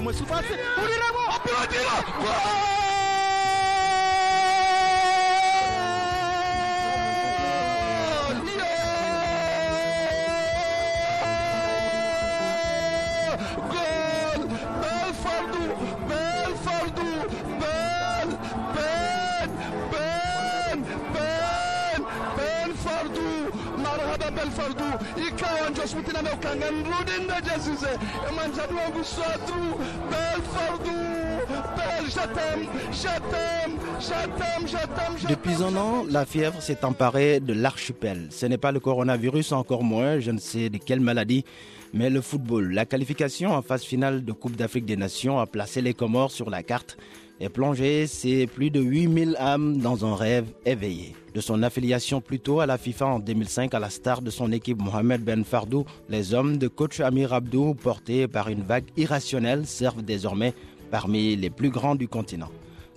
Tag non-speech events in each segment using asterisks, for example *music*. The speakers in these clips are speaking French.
na mwesi pasi, Odilamo! Apilo Odila! بال فردو بال شتم شتم شتم شتم شتم Depuis un an, la fièvre s'est emparée de l'archipel. Ce n'est pas le coronavirus, encore moins, je ne sais de quelle maladie, mais le football. La qualification en phase finale de Coupe d'Afrique des Nations a placé les Comores sur la carte et plongé ses plus de 8000 âmes dans un rêve éveillé. De son affiliation plus tôt à la FIFA en 2005 à la star de son équipe Mohamed Ben Fardou, les hommes de coach Amir Abdou, portés par une vague irrationnelle, servent désormais parmi les plus grands du continent.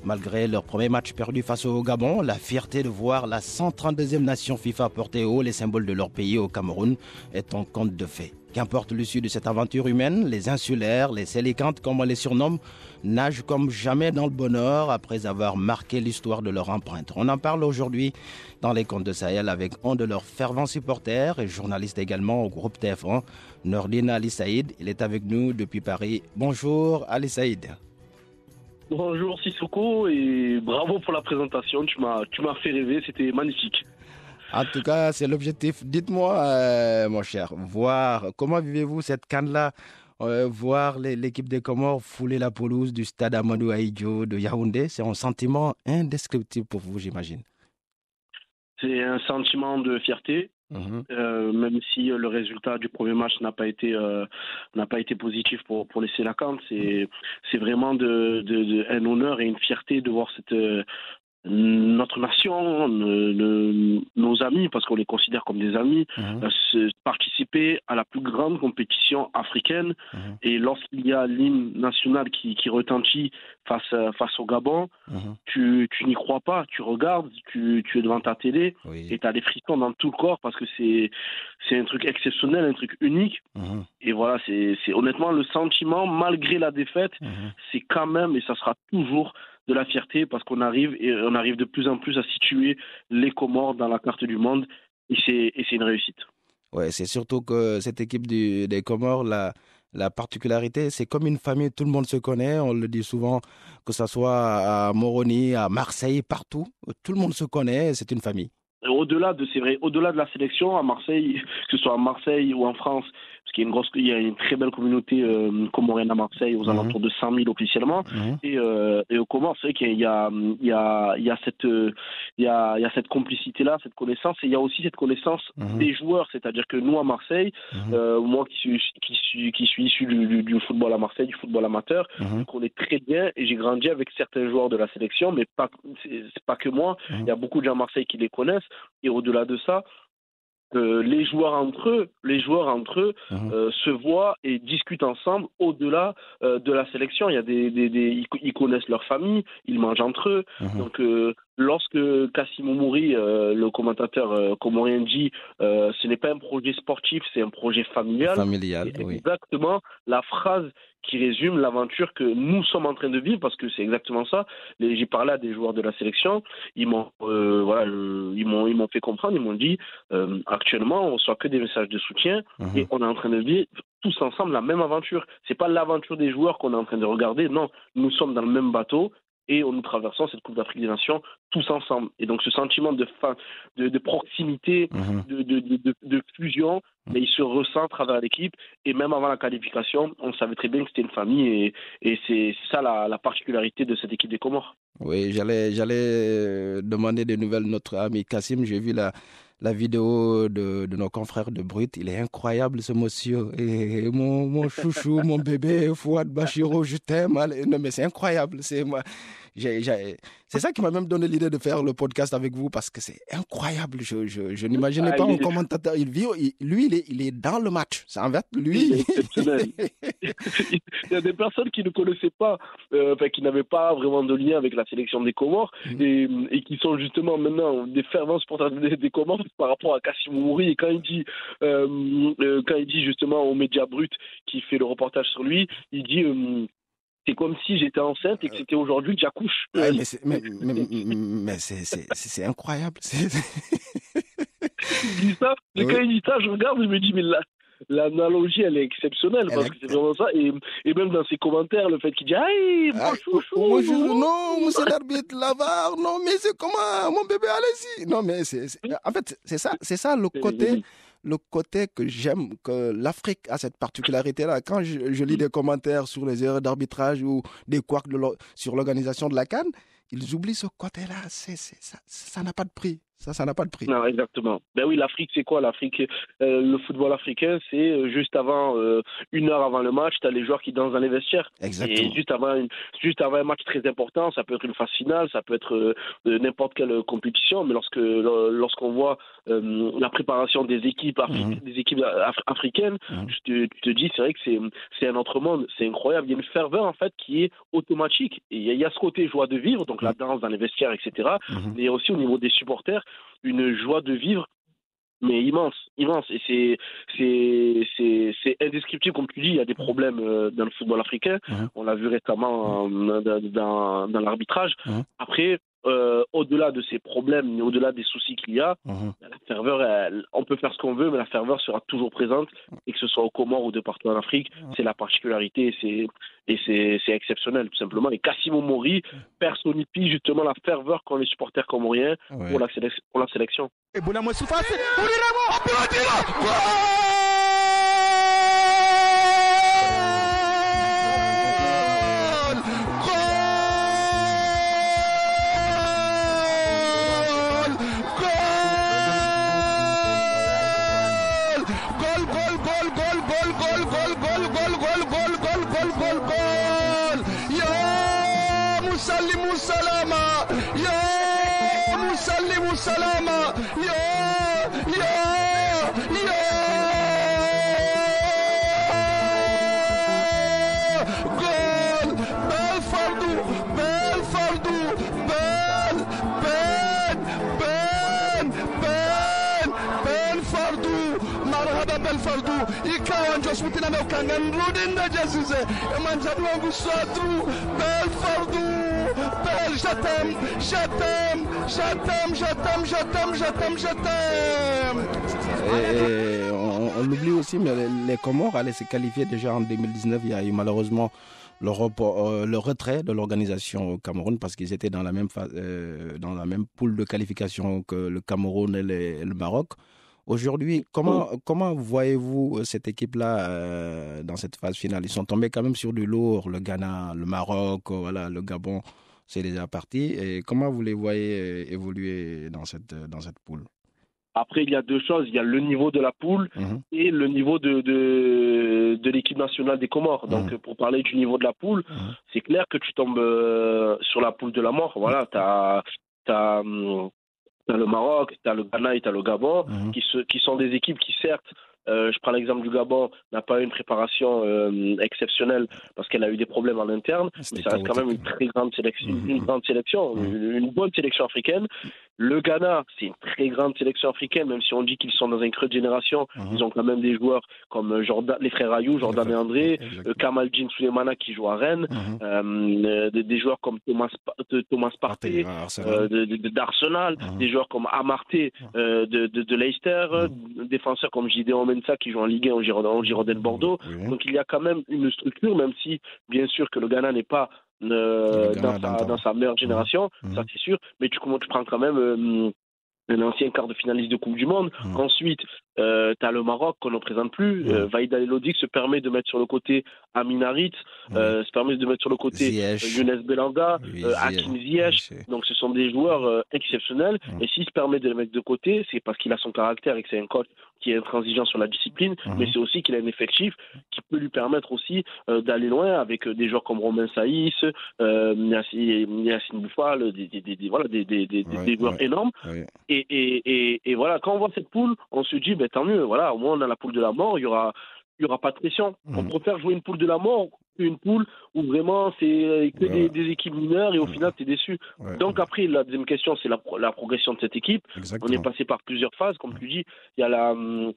Malgré leur premier match perdu face au Gabon, la fierté de voir la 132e nation FIFA porter haut les symboles de leur pays au Cameroun est un conte de fait. Qu'importe l'issue de cette aventure humaine, les insulaires, les sélicantes comme on les surnomme, nagent comme jamais dans le bonheur après avoir marqué l'histoire de leur empreinte. On en parle aujourd'hui dans les contes de Sahel avec un de leurs fervents supporters et journaliste également au groupe TF1, Nordine Ali Saïd. Il est avec nous depuis Paris. Bonjour Ali Saïd. Bonjour Sissoko et bravo pour la présentation. Tu m'as fait rêver, c'était magnifique. En tout cas, c'est l'objectif. Dites-moi, euh, mon cher, voir comment vivez-vous cette canne-là? Euh, Voir l'équipe des Comores fouler la pelouse du stade Amadou Ahidjo de Yaoundé, c'est un sentiment indescriptible pour vous, j'imagine. C'est un sentiment de fierté, Mhm. euh, même si le résultat du premier match n'a pas été euh, n'a pas été positif pour pour les Sélacantes. C'est c'est vraiment de, de- de- un honneur et une fierté de voir cette notre nation, nos amis, parce qu'on les considère comme des amis, Mhm. euh, participer à la plus grande compétition africaine. Mhm. Et lorsqu'il y a l'hymne national qui, qui retentit face, à- face au Gabon, Mhm. tu, tu n'y crois pas, tu regardes, tu, tu es devant ta télé Oui. et tu as des frissons dans tout le corps parce que c'est c'est un truc exceptionnel, un truc unique. Et voilà, c'est c'est honnêtement le sentiment, malgré la défaite, c'est quand même, et ça sera toujours de la fierté parce qu'on arrive et on arrive de plus en plus à situer les Comores dans la carte du monde et c'est une réussite. Ouais, c'est surtout que cette équipe du- des Comores, la, la particularité, c'est comme une famille, tout le monde se connaît, on le dit souvent, que ce soit à Moroni, à Marseille, partout, tout le monde se connaît, c'est une famille. Au-delà de, c'est vrai, au-delà de la sélection à Marseille, que ce soit à Marseille ou en France, qu'il y a une grosse, il y a une très belle communauté euh, comorienne à Marseille, aux Mhm. alentours de 100 000 officiellement, et, euh, et aux Comores, c'est vrai qu'il y a, il y a, il y a cette, euh, il y a, il y a cette complicité-là, cette connaissance, et il y a aussi cette connaissance Mhm. des joueurs, c'est-à-dire que nous à Marseille, Mhm. euh, moi qui suis, qui suis, qui suis issu du, du- du football à Marseille, du football amateur, Mhm. je connais très bien et j'ai grandi avec certains joueurs de la sélection, mais pas, c'est c'est pas que moi. Mhm. Il y a beaucoup de gens à Marseille qui les connaissent. Et au-delà de ça, euh, les joueurs entre eux, les joueurs entre eux Mhm. euh, se voient et discutent ensemble au-delà euh, de la sélection. Il y a des, des, des- ils, co- ils connaissent leur famille, ils mangent entre eux. Donc euh, lorsque Kassim Oumouri, euh, le commentateur euh, comorien dit, euh, ce n'est pas un projet sportif, c'est un projet familial. Familial, C'est oui. exactement la phrase qui résume l'aventure que nous sommes en train de vivre parce que c'est exactement ça. J'ai parlé à des joueurs de la sélection, ils m'ont euh, voilà, ils m'ont ils m'ont fait comprendre, ils m'ont dit euh, actuellement on reçoit que des messages de soutien Mhm. et on est en train de vivre tous ensemble la même aventure. C'est pas l'aventure des joueurs qu'on est en train de regarder, non, nous sommes dans le même bateau et nous traversons cette Coupe d'Afrique des Nations tous ensemble. Et donc ce sentiment de fin, de, de proximité, Mhm. de, de, de, fusion, mais il se ressent à travers l'équipe. Et même avant la qualification, on savait très bien que c'était une famille. Et, et c'est ça la, la particularité de cette équipe des Comores. Oui, j'allais, euh, demander des nouvelles de notre ami Kassim. J'ai vu la, la vidéo de, nos confrères de Brut. Il est incroyable ce monsieur. Et mon, mon chouchou, mon bébé, Fouad Bachiro, je t'aime. Non, mais c'est incroyable. C'est moi. C'est ça qui m'a même donné l'idée de faire le podcast avec vous parce que c'est incroyable. Je, je, je n'imaginais ah, pas un *laughs* commentateur. Il vit, lui, il est, il est dans le match. C'est en fait, lui. *laughs* il y a des personnes qui ne connaissaient pas, euh, enfin, qui n'avaient pas vraiment de lien avec la sélection des Comores mm. et, et, qui sont justement maintenant des fervents supporters des, des Comores par rapport à Kassim Mouri. Et quand il dit, euh, euh, quand il dit justement aux médias bruts qui fait le reportage sur lui, il dit c'est comme si j'étais enceinte et que c'était aujourd'hui que j'accouche. mais c'est, mais, *laughs* mais, c'est, incroyable. *laughs* il dit ça, quand il dit ça, je regarde et je me dis, mais là, l'analogie, elle est exceptionnelle parce que c'est vraiment ça. Et, et, même dans ses commentaires, le fait qu'il dit Aïe, mon chouchou. non, monsieur l'arbitre, l'avare, non, mais c'est comment Mon bébé, allez-y. Non, mais c'est, en fait, c'est ça, c'est ça le côté le côté que j'aime, que l'Afrique a cette particularité-là. Quand je, lis mm. des commentaires sur les erreurs d'arbitrage ou des couacs de sur l'organisation de la Cannes, ils oublient ce côté-là. ça n'a pas de prix. Ça, ça n'a pas de prix. Non, exactement. Ben oui, l'Afrique, c'est quoi? l'Afrique euh, Le football africain, c'est euh, juste avant, euh, une heure avant le match, tu as les joueurs qui dansent dans les vestiaires. Exactement. Et juste avant, juste avant un match très important, ça peut être une phase finale, ça peut être n'importe quelle compétition, mais lorsque lorsqu'on voit la préparation des équipes, mhm. des équipes africaines, mhm. je te, te, dis, c'est vrai que c'est, c'est un autre monde, c'est incroyable. Il y a une ferveur, en fait, qui est automatique. Et il y, a ce côté joie de vivre, donc la mhm. danse dans les vestiaires, etc. Mais aussi au niveau des supporters, une joie de vivre mais immense, immense. Et c'est, c'est, c'est, c'est indescriptible, comme tu dis, il y a des problèmes euh, dans le football africain. On l'a vu récemment dans, dans l'arbitrage. Après, euh, au-delà de ces problèmes, au-delà des soucis qu'il y a, mhm. la ferveur, on peut faire ce qu'on veut, mais la ferveur sera toujours présente, et que ce soit au Comores ou de partout en Afrique, mhm. c'est la particularité, c'est, et c'est, exceptionnel, tout simplement. Et Cassimo Mori personnifie justement la ferveur qu'ont les supporters comoriens pour, la pour la sélection. Et t'aime. on, l'oublie aussi, mais les, Comores allaient se qualifier déjà en 2019. Il y a eu malheureusement le, euh, le retrait de l'organisation au Cameroun parce qu'ils étaient dans la même euh, dans la même poule de qualification que le Cameroun et, le Maroc. Aujourd'hui, comment, comment voyez-vous cette équipe-là euh, dans cette phase finale? Ils sont tombés quand même sur du lourd, le Ghana, le Maroc, voilà, le Gabon c'est déjà parti. Et comment vous les voyez euh, évoluer dans cette, euh, dans cette poule? Après, il y a deux choses. Il y a le niveau de la poule mhm. et le niveau de, de, de l'équipe nationale des Comores. Donc, mhm. pour parler du niveau de la poule, mhm. c'est clair que tu tombes euh, sur la poule de la mort. Voilà, tu as, as, hum, le Maroc, tu as le Ghana et tu as le Gabon, qui, se, qui sont des équipes qui, certes, euh, je prends l'exemple du Gabon, n'a pas eu une préparation euh, exceptionnelle parce qu'elle a eu des problèmes en interne, mais ça reste quand même une très grande sélection, mmh, une, mmh. grande sélection, mmh. une, bonne sélection africaine. Le Ghana, c'est une très grande sélection africaine, même si on dit qu'ils sont dans un creux de génération. Ils ont quand même des joueurs comme euh, Jordan, les frères Ayou, Jordan et André, Kamal Jean Souleymana qui joue à Rennes, des, joueurs comme Thomas, Thomas Partey d'Arsenal, des joueurs comme Amarté de, de, Leicester, défenseurs comme Gideon qui joue en Ligue 1 au Girondin, Bordeaux. Donc il y a quand même une structure, même si bien sûr que le Ghana n'est pas euh, dans, sa, meilleure génération, mmh. ça c'est sûr, mais tu, tu prends quand même euh, un ancien quart de finaliste de Coupe du Monde. Mmh. Ensuite, Euh, tu as le Maroc qu'on ne présente plus. Euh, Vaïda Elodic se permet de mettre sur le côté Aminarit, euh, se permet de mettre sur le côté Ziyech. Younes Belanga, Oui, euh. Hakim Ziyech. Donc ce sont des joueurs euh, exceptionnels. Mhm. Et s'il se permet de les mettre de côté, c'est parce qu'il a son caractère et que c'est un coach qui est intransigeant sur la discipline, Mhm. mais c'est aussi qu'il a un effectif qui peut lui permettre aussi euh, d'aller loin avec euh, des joueurs comme Romain Saïs, euh, Yacine Bouffal, des, des, des, des- voilà, des, des, des, Ouais, des joueurs énormes. Et, et, et, et voilà, quand on voit cette poule, on se dit, ben, tant mieux, voilà, au moins on a la poule de la mort, il y aura, il y aura pas de pression. Mhm. On préfère jouer une poule de la mort qu'une poule où vraiment c'est que Ouais. des, des équipes mineures et au Mhm. final tu es déçu. Ouais. Donc après, la deuxième question, c'est la, pro- la progression de cette équipe. On est passé par plusieurs phases, comme tu dis. Il y a la, hum,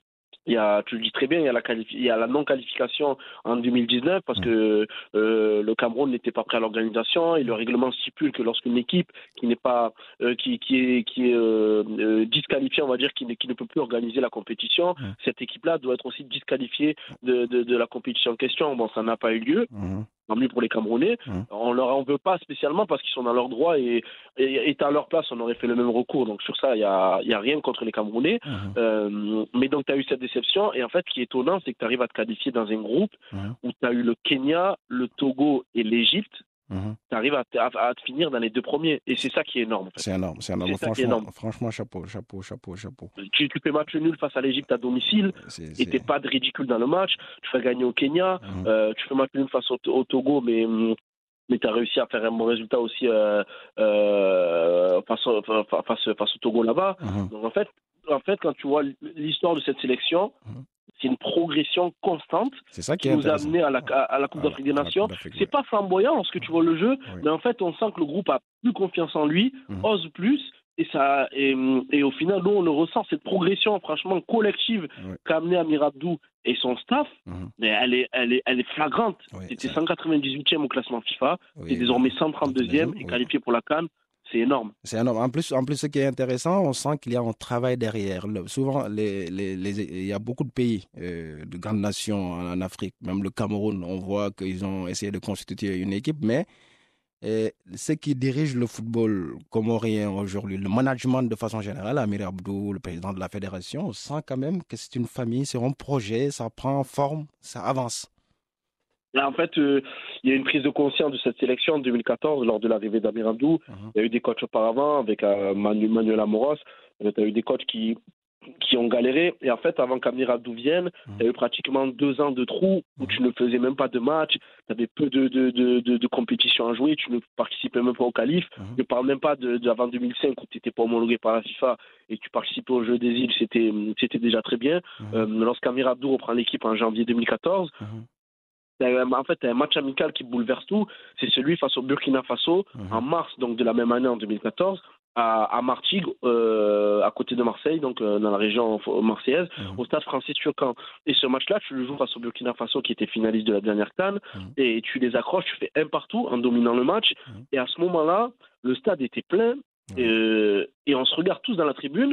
il y a, tu le dis très bien, il y a la, il y a la non-qualification en 2019 parce que euh, le Cameroun n'était pas prêt à l'organisation et le règlement stipule que lorsqu'une équipe qui n'est pas, euh, qui, qui est, qui est euh, disqualifiée, on va dire, qui, ne- qui ne peut plus organiser la compétition, cette équipe-là doit être aussi disqualifiée de, de, de la compétition en question. Bon, ça n'a pas eu lieu Mhm. Tant mieux pour les Camerounais. Mhm. On leur en veut pas spécialement parce qu'ils sont dans leur droit et, et, et à leur place, on aurait fait le même recours. Donc sur ça, il y a, y a rien contre les Camerounais. Mhm. Euh, mais donc tu as eu cette déception et en fait, ce qui est étonnant, c'est que tu arrives à te qualifier dans un groupe Mhm. où tu as eu le Kenya, le Togo et l'Égypte. Mhm. Tu arrives à, te- à, à te finir dans les deux premiers et c'est ça qui est énorme. en fait. C'est énorme, c'est énorme. Franchement, énorme. franchement, chapeau, chapeau, chapeau, chapeau. Tu, tu fais match nul face à l'Égypte à domicile et t'es pas de ridicule dans le match. Tu fais gagner au Kenya. Mhm. Euh, tu fais match nul face au, au Togo, mais, hum, mais tu as réussi à faire un bon résultat aussi euh, euh, face, face, face au Togo là-bas. Mhm. Donc en fait, en fait, quand tu vois l'histoire de cette sélection, Mhm. C'est une progression constante ça qui nous a amené à la, à, à la Coupe d'Afrique des Nations. C'est ouais. pas flamboyant lorsque tu vois le jeu, Oui. mais en fait, on sent que le groupe a plus confiance en lui, Mhm. ose plus. Et, ça, et, et au final, nous, on le ressent, cette progression, franchement, collective Ouais. qu'a amené Amir Abdou et son staff, Mhm. mais elle est, elle est, elle est flagrante. Oui, C'était ça- 198e au classement FIFA, oui, et désormais 132e oui. et qualifié pour la Cannes. C'est énorme. En plus, en plus, ce qui est intéressant, on sent qu'il y a un travail derrière. Souvent, il y a beaucoup de pays, euh, de grandes nations en, en Afrique, même le Cameroun, on voit qu'ils ont essayé de constituer une équipe, mais euh, ceux qui dirigent le football comorien aujourd'hui, le management de façon générale, Amir Abdou, le président de la fédération, on sent quand même que c'est une famille, c'est un projet, ça prend forme, ça avance. En fait, euh, il y a une prise de conscience de cette sélection en 2014 lors de l'arrivée d'Amir Abdou. Mhm. Il y a eu des coachs auparavant avec euh, Manu- Manuel Amoros. Il y a eu des coachs qui, qui ont galéré. Et en fait, avant qu'Amir Abdou vienne, Mhm. il y a eu pratiquement deux ans de trou où Mhm. tu ne faisais même pas de match, tu avais peu de, de, de, de, de compétitions à jouer, tu ne participais même pas au qualif. Je ne parle même pas de, de avant 2005 où tu n'étais pas homologué par la FIFA et tu participais au jeu des îles, c'était déjà très bien. Euh, reprend l'équipe en janvier 2014, Mhm. t'as un- en fait, un match amical qui bouleverse tout. C'est celui face au Burkina Faso Mhm. en mars donc de la même année en 2014 à, à Martigues, euh, à côté de Marseille, donc euh, dans la région marseillaise, Mhm. au stade français Turcan. Et ce match-là, tu le joues face au Burkina Faso qui était finaliste de la dernière canne, Mhm. et tu les accroches, tu fais un partout en dominant le match. Et à ce moment-là, le stade était plein, euh, et on se regarde tous dans la tribune.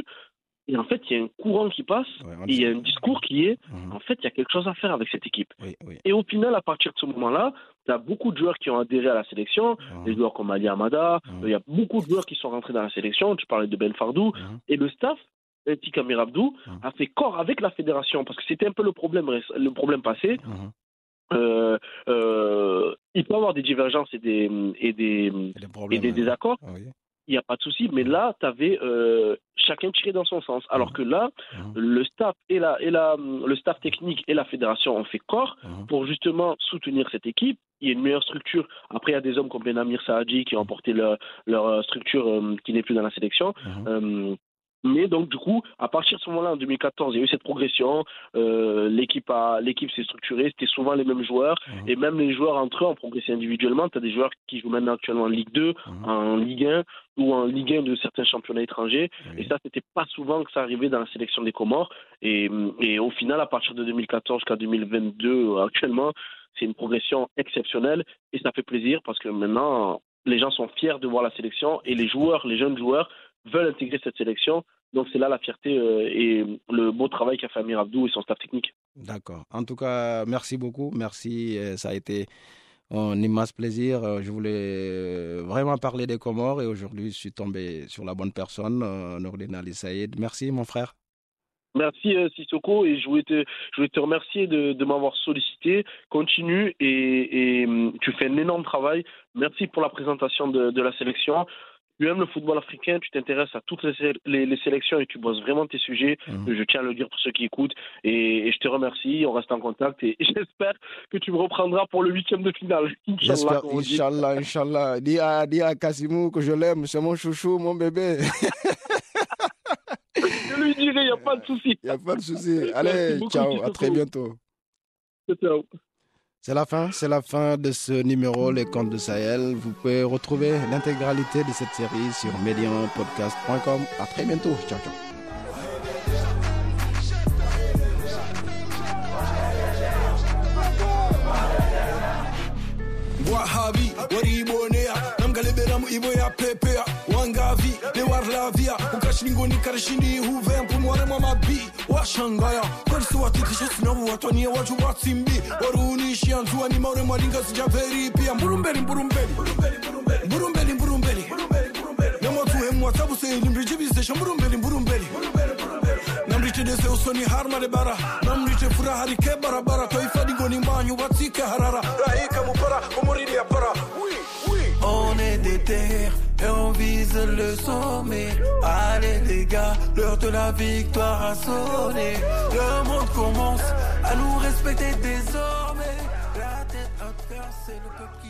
Et en fait, il y a un courant qui passe, Ouais, et il y a un discours qui est, Mhm. en fait, il y a quelque chose à faire avec cette équipe. Oui, oui. Et au final, à partir de ce moment-là, tu as beaucoup de joueurs qui ont adhéré à la sélection, Mhm. des joueurs comme Ali Amada, Mhm. il y a beaucoup de joueurs qui sont rentrés dans la sélection, tu parlais de Ben Fardou, Mhm. et le staff, Tika Amir Abdou, Mhm. a fait corps avec la fédération, parce que c'était un peu le problème, le problème passé. Mhm. Euh, euh, il peut y avoir des divergences et des, et des, Il y a des et des désaccords, Oui. Il n'y a pas de souci, mais là, tu avais chacun tiré dans son sens. Alors que là, Mhm. le staff et la, et la, le staff technique et la fédération ont fait corps Mhm. pour justement soutenir cette équipe. Il y a une meilleure structure. Après, il y a des hommes comme Benamir Saadji qui ont porté leur, leur euh, structure euh, qui n'est plus dans la sélection. Mhm. Euh, mais donc, du coup, à partir de ce moment-là, en 2014, il y a eu cette progression. Euh, l'équipe a- l'équipe s'est structurée. C'était souvent les mêmes joueurs. Mhm. Et même les joueurs entre eux ont progressé individuellement. Tu as des joueurs qui jouent maintenant actuellement en Ligue 2, Mhm. en Ligue 1 ou en Ligue 1 de certains championnats étrangers. Et ça, c'était pas souvent que ça arrivait dans la sélection des Comores. Et, et au final, à partir de 2014 jusqu'à 2022, euh, actuellement, c'est une progression exceptionnelle. Et ça fait plaisir parce que maintenant, les gens sont fiers de voir la sélection et les joueurs, les jeunes joueurs, veulent intégrer cette sélection. Donc c'est là la fierté euh, et le beau travail qu'a fait Amir Abdou et son staff technique. D'accord. En tout cas, merci beaucoup. Merci. euh, Ça a été un immense plaisir. Euh, Je voulais vraiment parler des Comores et aujourd'hui, je suis tombé sur la bonne personne, Nourdine Ali Saïd. Merci, mon frère. Merci Sissoko et je voulais te, je voulais te remercier de, de m'avoir sollicité. Continue et, et hum, tu fais un énorme travail. Merci pour la présentation de, de la sélection. Tu aimes le football africain, tu t'intéresses à toutes les, sé- les- les sélections et tu bosses vraiment tes sujets. Mhm. Je tiens à le dire pour ceux qui écoutent et, et je te remercie. On reste en contact et, et *laughs* j'espère que tu me reprendras pour le huitième de finale. Inch'Allah. Inch'Allah, Inch'Allah. Dis à, dis à Kasimou que je l'aime, c'est mon chouchou, mon bébé. *laughs* Je lui dirai, il n'y a pas de souci. *laughs* Il n'y a pas de souci. Allez, ciao, à très bientôt. Ciao. C'est la fin, c'est la fin de ce numéro Les Contes de Sahel. Vous pouvez retrouver l'intégralité de cette série sur medianpodcast.com. À très bientôt. Ciao, ciao. mbinguni karishindi huve mpumware mwa mabii washangaya kwani si watitisho sinavo watwanie watsimbi warunishia nzuwa ni maure mwalinga sijaveri pia. Mburumbeli mburumbeli mburumbeli mburumbeli nemwatuhemu watsabuseili mbrichibizesha mburumbeli mburumbeli namrichedese usoni harmare bara. Namriche furaharike barabara. Toifadi ngoni watsike harara. Rahika mupara umuriri para. Ui. On est des terres et on vise le sommet. Allez les gars, l'heure de la victoire a sonné. Le monde commence à nous respecter désormais. La tête à terre, c'est le peuple